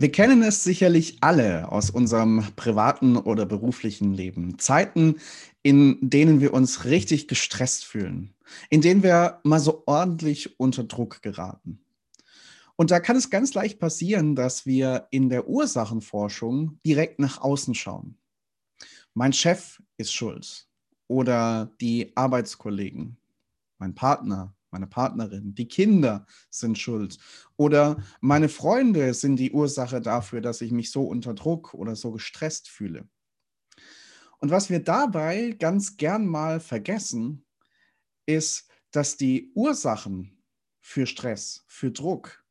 Wir kennen es sicherlich alle aus unserem privaten oder beruflichen Leben. Zeiten, in denen wir uns richtig gestresst fühlen, in denen wir mal so ordentlich unter Druck geraten. Und da kann es ganz leicht passieren, dass wir in der Ursachenforschung direkt nach außen schauen. Mein Chef ist schuld oder die Arbeitskollegen, mein Partner, meine Partnerin, die Kinder sind schuld oder meine Freunde sind die Ursache dafür, dass ich mich so unter Druck oder so gestresst fühle. Und was wir dabei ganz gern mal vergessen, ist, dass die Ursachen für Stress, für Druck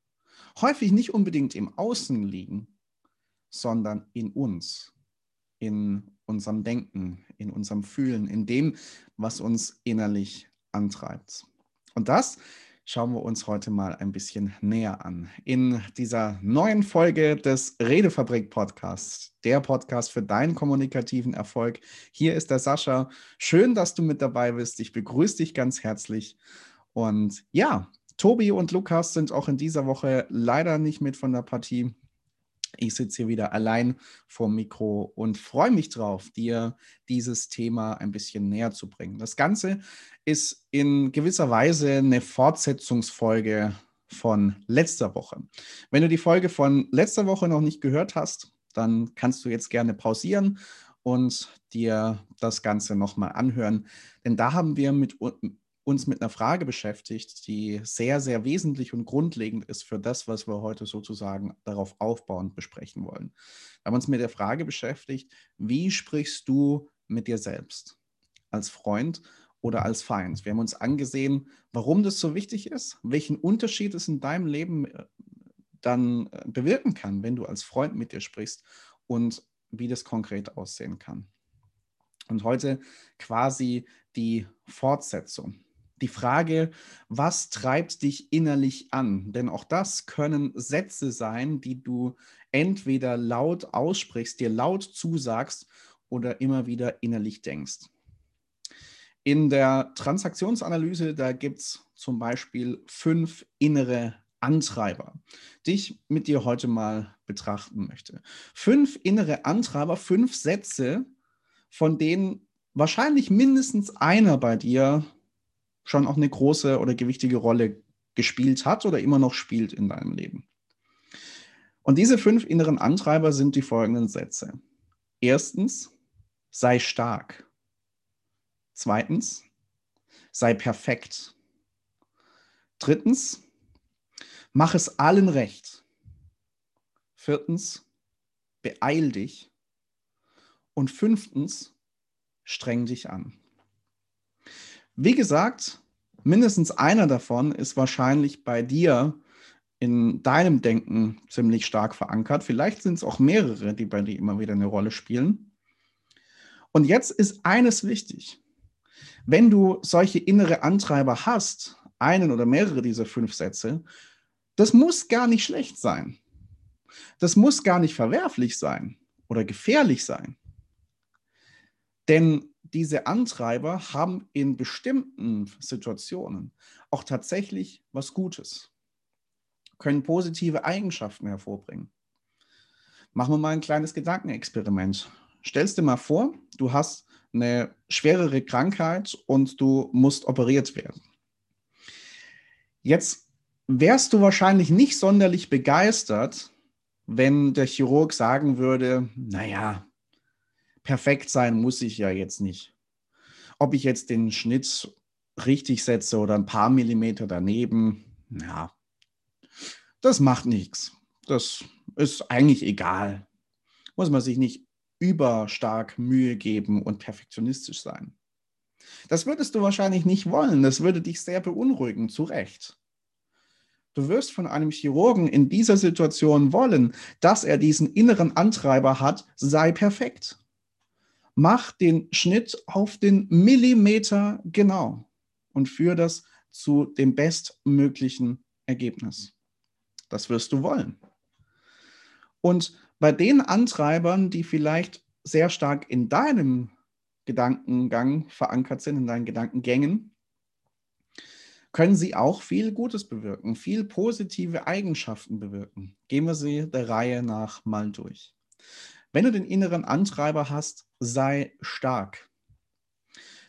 häufig nicht unbedingt im Außen liegen, sondern in uns, in unserem Denken, in unserem Fühlen, in dem, was uns innerlich antreibt. Und das schauen wir uns heute mal ein bisschen näher an. In dieser neuen Folge des Redefabrik Podcasts, der Podcast für deinen kommunikativen Erfolg. Hier ist der Sascha. Schön, dass du mit dabei bist. Ich begrüße dich ganz herzlich. Und ja, Tobi und Lukas sind auch in dieser Woche leider nicht mit von der Partie. Ich sitze hier wieder allein vor Mikro und freue mich drauf, dir dieses Thema ein bisschen näher zu bringen. Das Ganze ist in gewisser Weise eine Fortsetzungsfolge von letzter Woche. Wenn du die Folge von letzter Woche noch nicht gehört hast, dann kannst du jetzt gerne pausieren und dir das Ganze nochmal anhören. Denn da haben wir mit, uns mit einer Frage beschäftigt, die sehr, sehr wesentlich und grundlegend ist für das, was wir heute sozusagen darauf aufbauend besprechen wollen. Wir haben uns mit der Frage beschäftigt, wie sprichst du mit dir selbst als Freund oder als Feind? Wir haben uns angesehen, warum das so wichtig ist, welchen Unterschied es in deinem Leben äh, dann äh, bewirken kann, wenn du als Freund mit dir sprichst und wie das konkret aussehen kann. Und heute quasi die Fortsetzung die Frage, was treibt dich innerlich an? Denn auch das können Sätze sein, die du entweder laut aussprichst, dir laut zusagst oder immer wieder innerlich denkst. In der Transaktionsanalyse, da gibt es zum Beispiel fünf innere Antreiber, die ich mit dir heute mal betrachten möchte. Fünf innere Antreiber, fünf Sätze, von denen wahrscheinlich mindestens einer bei dir schon auch eine große oder gewichtige Rolle gespielt hat oder immer noch spielt in deinem Leben. Und diese fünf inneren Antreiber sind die folgenden Sätze. Erstens, sei stark. Zweitens, sei perfekt. Drittens, mach es allen recht. Viertens, beeil dich. Und fünftens, streng dich an. Wie gesagt, mindestens einer davon ist wahrscheinlich bei dir in deinem Denken ziemlich stark verankert. Vielleicht sind es auch mehrere, die bei dir immer wieder eine Rolle spielen. Und jetzt ist eines wichtig. Wenn du solche innere Antreiber hast, einen oder mehrere dieser fünf Sätze, das muss gar nicht schlecht sein. Das muss gar nicht verwerflich sein oder gefährlich sein. Denn diese Antreiber haben in bestimmten Situationen auch tatsächlich was Gutes, können positive Eigenschaften hervorbringen. Machen wir mal ein kleines Gedankenexperiment. Stellst dir mal vor, du hast eine schwerere Krankheit und du musst operiert werden. Jetzt wärst du wahrscheinlich nicht sonderlich begeistert, wenn der Chirurg sagen würde, naja, perfekt sein muss ich ja jetzt nicht. Ob ich jetzt den Schnitt richtig setze oder ein paar Millimeter daneben, ja, das macht nichts. Das ist eigentlich egal. Muss man sich nicht überstark Mühe geben und perfektionistisch sein. Das würdest du wahrscheinlich nicht wollen. Das würde dich sehr beunruhigen, zu Recht. Du wirst von einem Chirurgen in dieser Situation wollen, dass er diesen inneren Antreiber hat, sei perfekt mach den Schnitt auf den Millimeter genau und führe das zu dem bestmöglichen Ergebnis. Das wirst du wollen. Und bei den Antreibern, die vielleicht sehr stark in deinem Gedankengang verankert sind, in deinen Gedankengängen, können sie auch viel Gutes bewirken, viel positive Eigenschaften bewirken. Gehen wir sie der Reihe nach mal durch. Wenn du den inneren Antreiber hast, sei stark.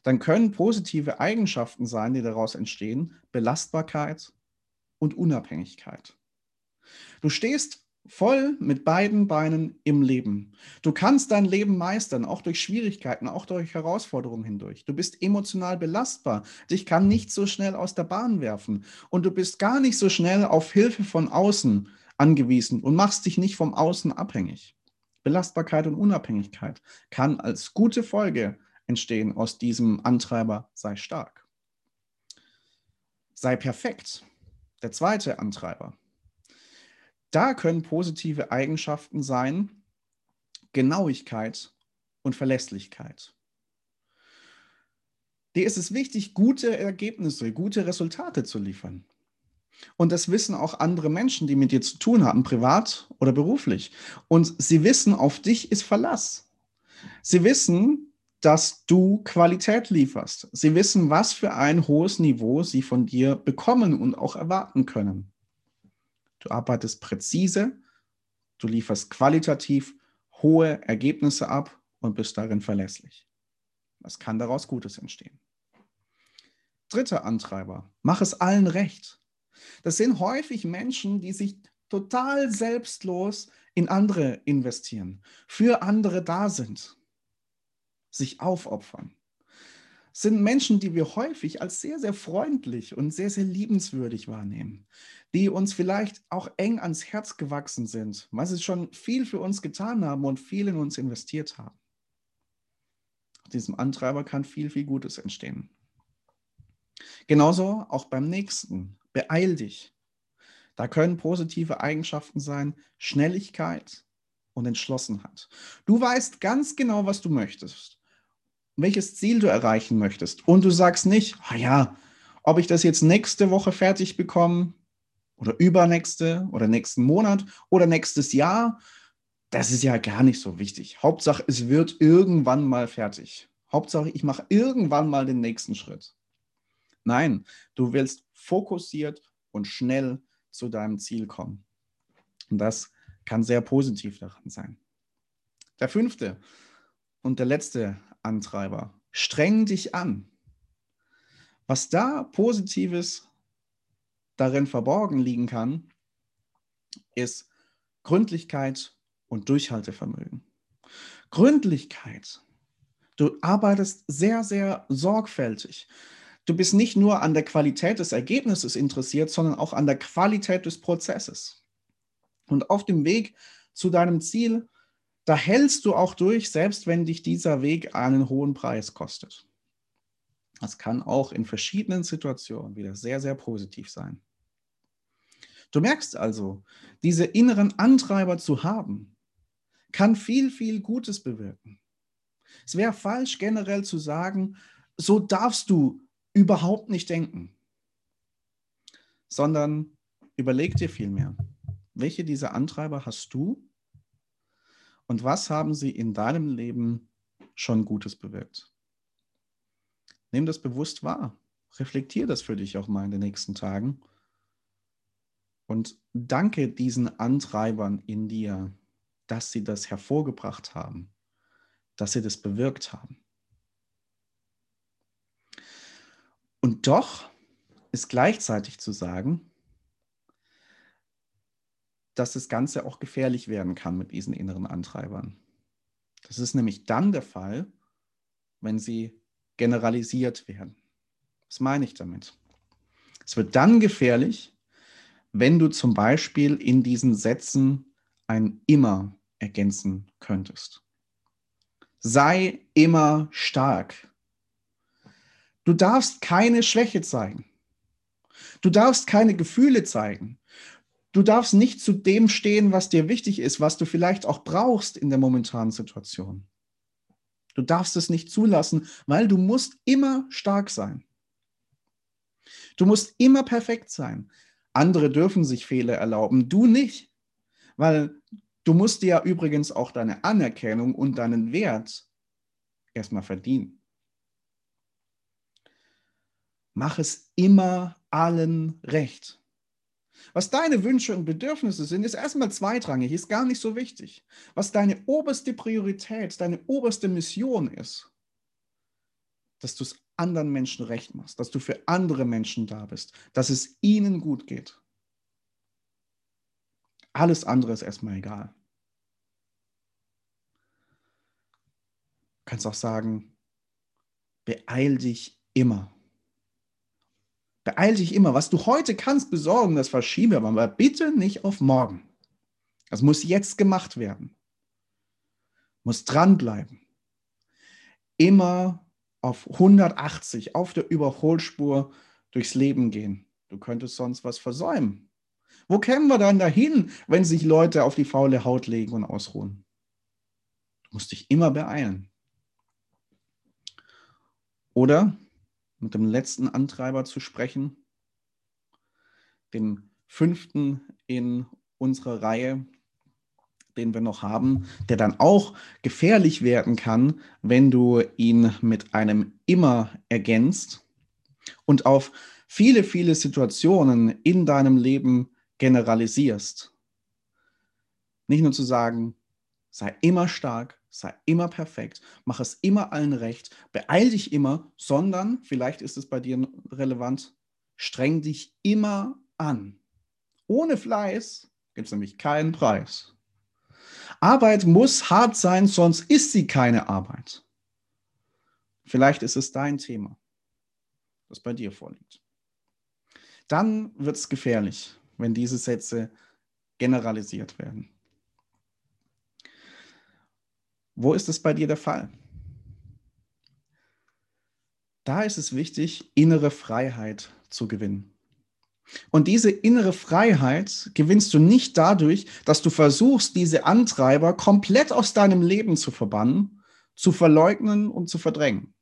Dann können positive Eigenschaften sein, die daraus entstehen, Belastbarkeit und Unabhängigkeit. Du stehst voll mit beiden Beinen im Leben. Du kannst dein Leben meistern, auch durch Schwierigkeiten, auch durch Herausforderungen hindurch. Du bist emotional belastbar. Dich kann nicht so schnell aus der Bahn werfen. Und du bist gar nicht so schnell auf Hilfe von außen angewiesen und machst dich nicht vom Außen abhängig. Belastbarkeit und Unabhängigkeit kann als gute Folge entstehen aus diesem Antreiber, sei stark. Sei perfekt. Der zweite Antreiber. Da können positive Eigenschaften sein, Genauigkeit und Verlässlichkeit. Dir ist es wichtig, gute Ergebnisse, gute Resultate zu liefern. Und das wissen auch andere Menschen, die mit dir zu tun haben, privat oder beruflich. Und sie wissen, auf dich ist Verlass. Sie wissen, dass du Qualität lieferst. Sie wissen, was für ein hohes Niveau sie von dir bekommen und auch erwarten können. Du arbeitest präzise, du lieferst qualitativ hohe Ergebnisse ab und bist darin verlässlich. Was kann daraus Gutes entstehen? Dritter Antreiber, mach es allen recht. Das sind häufig Menschen, die sich total selbstlos in andere investieren, für andere da sind, sich aufopfern sind Menschen, die wir häufig als sehr, sehr freundlich und sehr, sehr liebenswürdig wahrnehmen, die uns vielleicht auch eng ans Herz gewachsen sind, weil sie schon viel für uns getan haben und viel in uns investiert haben. Aus diesem Antreiber kann viel, viel Gutes entstehen. Genauso auch beim nächsten. Beeil dich. Da können positive Eigenschaften sein, Schnelligkeit und Entschlossenheit. Du weißt ganz genau, was du möchtest welches Ziel du erreichen möchtest. Und du sagst nicht, ah ja, ob ich das jetzt nächste Woche fertig bekomme oder übernächste oder nächsten Monat oder nächstes Jahr, das ist ja gar nicht so wichtig. Hauptsache, es wird irgendwann mal fertig. Hauptsache, ich mache irgendwann mal den nächsten Schritt. Nein, du willst fokussiert und schnell zu deinem Ziel kommen. Und das kann sehr positiv daran sein. Der fünfte und der letzte Antreiber. Streng dich an. Was da Positives darin verborgen liegen kann, ist Gründlichkeit und Durchhaltevermögen. Gründlichkeit. Du arbeitest sehr, sehr sorgfältig. Du bist nicht nur an der Qualität des Ergebnisses interessiert, sondern auch an der Qualität des Prozesses. Und auf dem Weg zu deinem Ziel da hältst du auch durch, selbst wenn dich dieser Weg einen hohen Preis kostet. Das kann auch in verschiedenen Situationen wieder sehr, sehr positiv sein. Du merkst also, diese inneren Antreiber zu haben, kann viel, viel Gutes bewirken. Es wäre falsch, generell zu sagen, so darfst du überhaupt nicht denken, sondern überleg dir vielmehr, welche dieser Antreiber hast du und was haben sie in deinem Leben schon Gutes bewirkt? Nimm das bewusst wahr. Reflektier das für dich auch mal in den nächsten Tagen. Und danke diesen Antreibern in dir, dass sie das hervorgebracht haben, dass sie das bewirkt haben. Und doch ist gleichzeitig zu sagen, dass das Ganze auch gefährlich werden kann mit diesen inneren Antreibern. Das ist nämlich dann der Fall, wenn sie generalisiert werden. Was meine ich damit? Es wird dann gefährlich, wenn du zum Beispiel in diesen Sätzen ein immer ergänzen könntest. Sei immer stark. Du darfst keine Schwäche zeigen. Du darfst keine Gefühle zeigen. Du darfst nicht zu dem stehen, was dir wichtig ist, was du vielleicht auch brauchst in der momentanen Situation. Du darfst es nicht zulassen, weil du musst immer stark sein. Du musst immer perfekt sein. Andere dürfen sich Fehler erlauben, du nicht. Weil du musst dir ja übrigens auch deine Anerkennung und deinen Wert erstmal verdienen. Mach es immer allen Recht. Was deine Wünsche und Bedürfnisse sind, ist erstmal zweitrangig, ist gar nicht so wichtig. Was deine oberste Priorität, deine oberste Mission ist, dass du es anderen Menschen recht machst, dass du für andere Menschen da bist, dass es ihnen gut geht. Alles andere ist erstmal egal. Du kannst auch sagen, beeil dich immer. Beeil dich immer. Was du heute kannst besorgen, das verschieben wir, aber bitte nicht auf morgen. Das muss jetzt gemacht werden. Muss dranbleiben. Immer auf 180 auf der Überholspur durchs Leben gehen. Du könntest sonst was versäumen. Wo kämen wir dann dahin, wenn sich Leute auf die faule Haut legen und ausruhen? Du musst dich immer beeilen. Oder mit dem letzten Antreiber zu sprechen, dem fünften in unserer Reihe, den wir noch haben, der dann auch gefährlich werden kann, wenn du ihn mit einem immer ergänzt und auf viele, viele Situationen in deinem Leben generalisierst. Nicht nur zu sagen, sei immer stark, sei immer perfekt, mach es immer allen recht, beeil dich immer, sondern, vielleicht ist es bei dir relevant, streng dich immer an. Ohne Fleiß gibt es nämlich keinen Preis. Arbeit muss hart sein, sonst ist sie keine Arbeit. Vielleicht ist es dein Thema, das bei dir vorliegt. Dann wird es gefährlich, wenn diese Sätze generalisiert werden. Wo ist es bei dir der Fall? Da ist es wichtig, innere Freiheit zu gewinnen. Und diese innere Freiheit gewinnst du nicht dadurch, dass du versuchst, diese Antreiber komplett aus deinem Leben zu verbannen, zu verleugnen und zu verdrängen.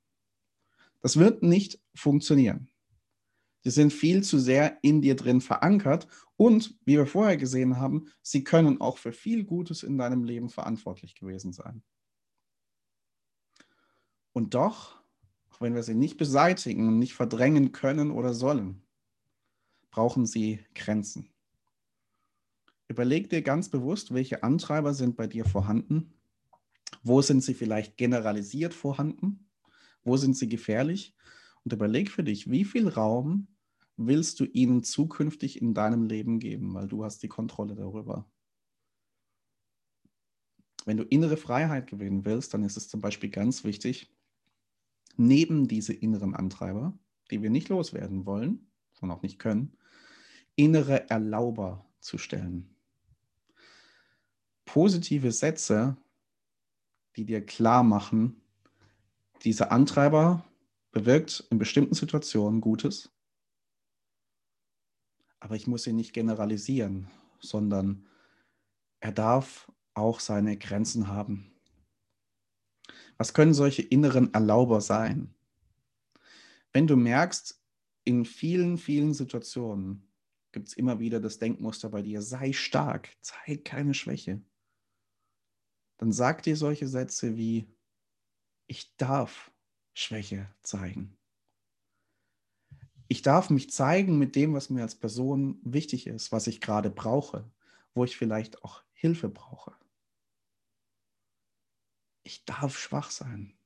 Das wird nicht funktionieren. Sie sind viel zu sehr in dir drin verankert und, wie wir vorher gesehen haben, sie können auch für viel Gutes in deinem Leben verantwortlich gewesen sein. Und doch, auch wenn wir sie nicht beseitigen und nicht verdrängen können oder sollen, brauchen sie Grenzen. Überleg dir ganz bewusst, welche Antreiber sind bei dir vorhanden. Wo sind sie vielleicht generalisiert vorhanden? Wo sind sie gefährlich? Und überleg für dich, wie viel Raum willst du ihnen zukünftig in deinem Leben geben, weil du hast die Kontrolle darüber. Wenn du innere Freiheit gewinnen willst, dann ist es zum Beispiel ganz wichtig, neben diese inneren Antreiber, die wir nicht loswerden wollen und auch nicht können, innere Erlauber zu stellen. Positive Sätze, die dir klar machen, dieser Antreiber bewirkt in bestimmten Situationen Gutes, aber ich muss ihn nicht generalisieren, sondern er darf auch seine Grenzen haben. Was können solche inneren Erlauber sein? Wenn du merkst, in vielen, vielen Situationen gibt es immer wieder das Denkmuster bei dir, sei stark, zeig keine Schwäche. Dann sag dir solche Sätze wie, ich darf Schwäche zeigen. Ich darf mich zeigen mit dem, was mir als Person wichtig ist, was ich gerade brauche, wo ich vielleicht auch Hilfe brauche. Ich darf schwach sein.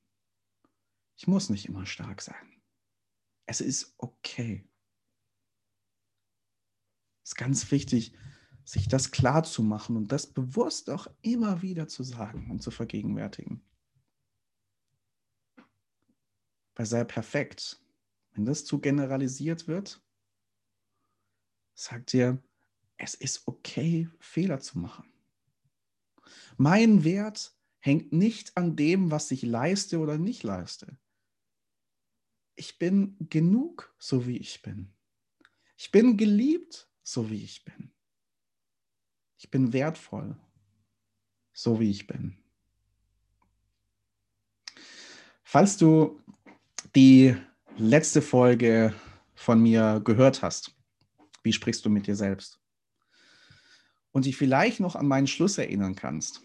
Ich muss nicht immer stark sein. Es ist okay ist ganz wichtig, sich das klar zu machen und das bewusst auch immer wieder zu sagen und zu vergegenwärtigen. Bei sei perfekt, wenn das zu generalisiert wird, sagt dir, es ist okay, Fehler zu machen. Mein Wert hängt nicht an dem, was ich leiste oder nicht leiste. Ich bin genug, so wie ich bin. Ich bin geliebt, so wie ich bin. Ich bin wertvoll, so wie ich bin. Falls du die letzte Folge von mir gehört hast, wie sprichst du mit dir selbst? Und dich vielleicht noch an meinen Schluss erinnern kannst.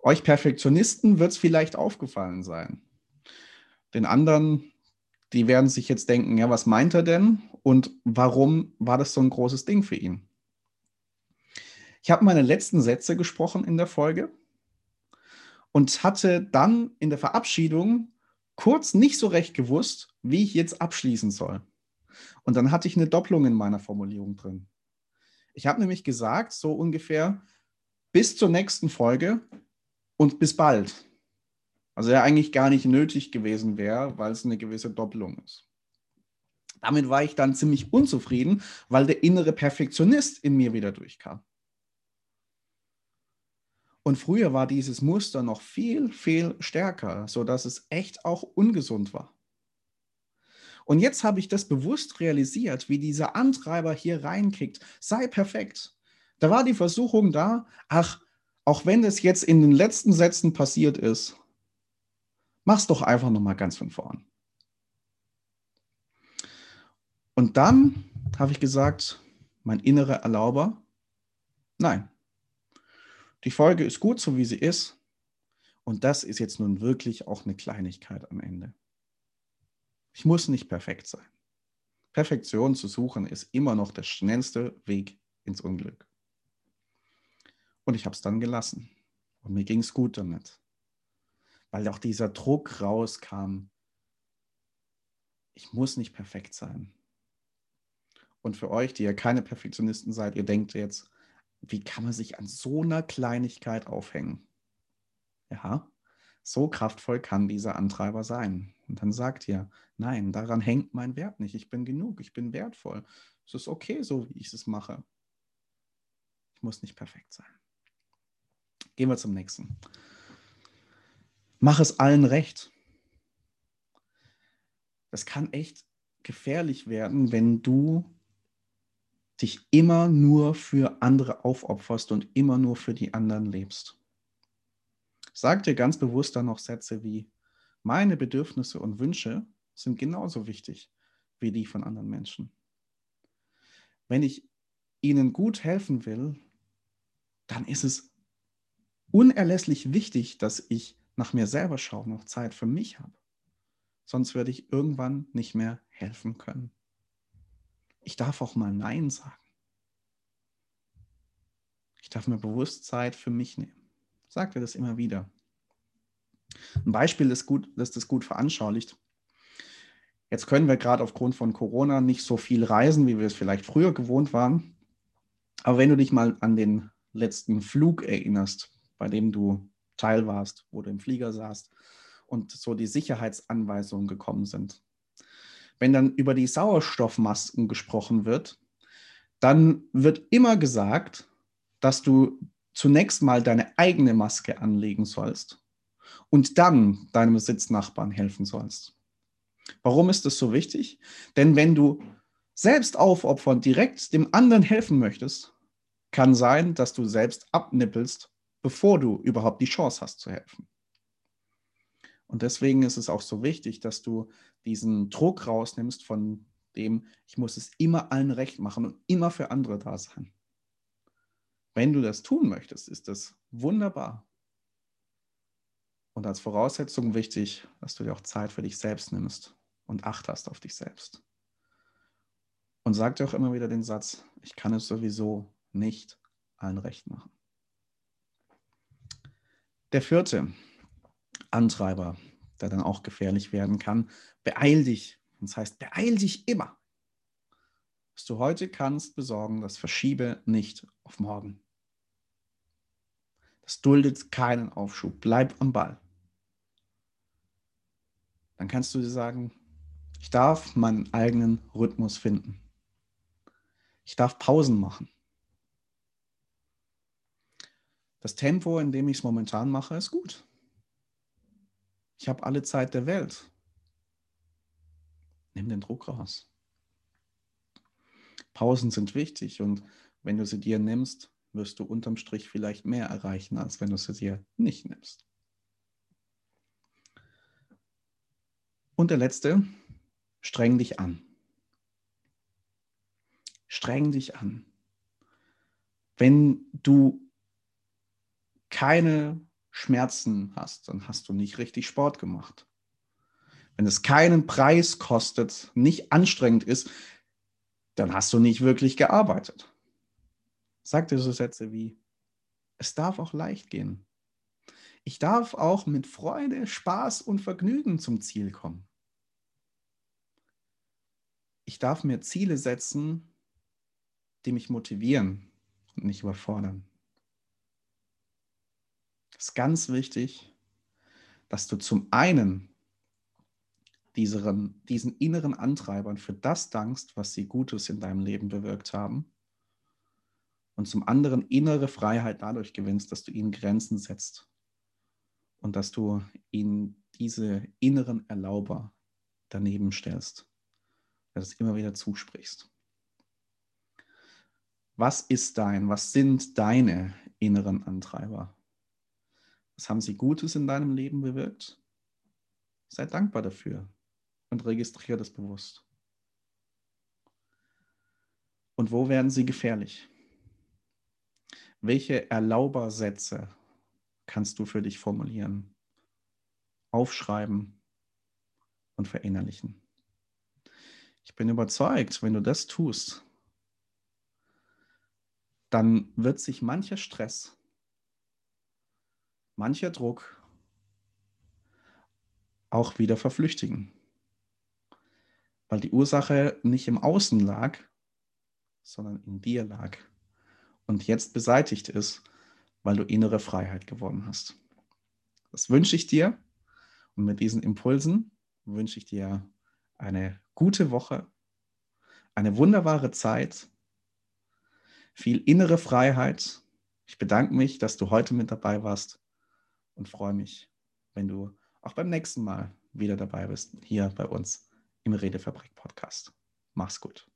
Euch Perfektionisten wird es vielleicht aufgefallen sein. Den anderen, die werden sich jetzt denken, ja, was meint er denn und warum war das so ein großes Ding für ihn? Ich habe meine letzten Sätze gesprochen in der Folge und hatte dann in der Verabschiedung kurz nicht so recht gewusst, wie ich jetzt abschließen soll. Und dann hatte ich eine Doppelung in meiner Formulierung drin. Ich habe nämlich gesagt, so ungefähr bis zur nächsten Folge und bis bald. Also ja eigentlich gar nicht nötig gewesen wäre, weil es eine gewisse Doppelung ist. Damit war ich dann ziemlich unzufrieden, weil der innere Perfektionist in mir wieder durchkam. Und früher war dieses Muster noch viel, viel stärker, sodass es echt auch ungesund war. Und jetzt habe ich das bewusst realisiert, wie dieser Antreiber hier reinkickt. Sei perfekt. Da war die Versuchung da, ach, auch wenn es jetzt in den letzten Sätzen passiert ist, mach's doch einfach nochmal ganz von vorn. Und dann habe ich gesagt, mein innerer Erlauber, nein, die Folge ist gut, so wie sie ist. Und das ist jetzt nun wirklich auch eine Kleinigkeit am Ende. Ich muss nicht perfekt sein. Perfektion zu suchen ist immer noch der schnellste Weg ins Unglück. Und ich habe es dann gelassen. Und mir ging es gut damit. Weil auch dieser Druck rauskam. Ich muss nicht perfekt sein. Und für euch, die ja keine Perfektionisten seid, ihr denkt jetzt, wie kann man sich an so einer Kleinigkeit aufhängen? Ja, so kraftvoll kann dieser Antreiber sein. Und dann sagt ihr, nein, daran hängt mein Wert nicht. Ich bin genug, ich bin wertvoll. Es ist okay, so wie ich es mache. Ich muss nicht perfekt sein. Gehen wir zum nächsten. Mach es allen recht. Das kann echt gefährlich werden, wenn du dich immer nur für andere aufopferst und immer nur für die anderen lebst. Sag dir ganz bewusst dann noch Sätze wie, meine Bedürfnisse und Wünsche sind genauso wichtig wie die von anderen Menschen. Wenn ich ihnen gut helfen will, dann ist es unerlässlich wichtig, dass ich nach mir selber schaue, noch Zeit für mich habe. Sonst werde ich irgendwann nicht mehr helfen können. Ich darf auch mal Nein sagen. Ich darf mir bewusst Zeit für mich nehmen. Sagt er das immer wieder. Ein Beispiel, das, gut, das das gut veranschaulicht. Jetzt können wir gerade aufgrund von Corona nicht so viel reisen, wie wir es vielleicht früher gewohnt waren. Aber wenn du dich mal an den letzten Flug erinnerst, bei dem du Teil warst, wo du im Flieger saßt und so die Sicherheitsanweisungen gekommen sind, wenn dann über die Sauerstoffmasken gesprochen wird, dann wird immer gesagt, dass du zunächst mal deine eigene Maske anlegen sollst und dann deinem Sitznachbarn helfen sollst. Warum ist das so wichtig? Denn wenn du selbst aufopfern direkt dem anderen helfen möchtest, kann sein, dass du selbst abnippelst, bevor du überhaupt die Chance hast zu helfen. Und deswegen ist es auch so wichtig, dass du diesen Druck rausnimmst von dem, ich muss es immer allen recht machen und immer für andere da sein. Wenn du das tun möchtest, ist das wunderbar. Und als Voraussetzung wichtig, dass du dir auch Zeit für dich selbst nimmst und Acht hast auf dich selbst. Und sag dir auch immer wieder den Satz, ich kann es sowieso nicht allen recht machen. Der vierte, Antreiber, der dann auch gefährlich werden kann. Beeil dich. Das heißt, beeil dich immer. Was du heute kannst besorgen, das verschiebe nicht auf morgen. Das duldet keinen Aufschub. Bleib am Ball. Dann kannst du dir sagen, ich darf meinen eigenen Rhythmus finden. Ich darf Pausen machen. Das Tempo, in dem ich es momentan mache, ist gut. Ich habe alle Zeit der Welt. Nimm den Druck raus. Pausen sind wichtig und wenn du sie dir nimmst, wirst du unterm Strich vielleicht mehr erreichen, als wenn du sie dir nicht nimmst. Und der letzte, streng dich an. Streng dich an. Wenn du keine Schmerzen hast, dann hast du nicht richtig Sport gemacht. wenn es keinen Preis kostet, nicht anstrengend ist, dann hast du nicht wirklich gearbeitet. Sag dir so Sätze wie, es darf auch leicht gehen. Ich darf auch mit Freude, Spaß und Vergnügen zum Ziel kommen. Ich darf mir Ziele setzen, die mich motivieren und nicht überfordern. Es ist ganz wichtig, dass du zum einen diesen, diesen inneren Antreibern für das dankst, was sie Gutes in deinem Leben bewirkt haben. Und zum anderen innere Freiheit dadurch gewinnst, dass du ihnen Grenzen setzt und dass du ihnen diese inneren Erlauber daneben stellst, dass du immer wieder zusprichst. Was ist dein, was sind deine inneren Antreiber? Was haben sie Gutes in deinem Leben bewirkt? Sei dankbar dafür und registriere das bewusst. Und wo werden sie gefährlich? Welche Erlaubersätze kannst du für dich formulieren, aufschreiben und verinnerlichen? Ich bin überzeugt, wenn du das tust, dann wird sich mancher Stress, mancher Druck auch wieder verflüchtigen weil die Ursache nicht im Außen lag, sondern in dir lag und jetzt beseitigt ist, weil du innere Freiheit gewonnen hast. Das wünsche ich dir und mit diesen Impulsen wünsche ich dir eine gute Woche, eine wunderbare Zeit, viel innere Freiheit. Ich bedanke mich, dass du heute mit dabei warst und freue mich, wenn du auch beim nächsten Mal wieder dabei bist, hier bei uns im Redefabrik Podcast. Mach's gut.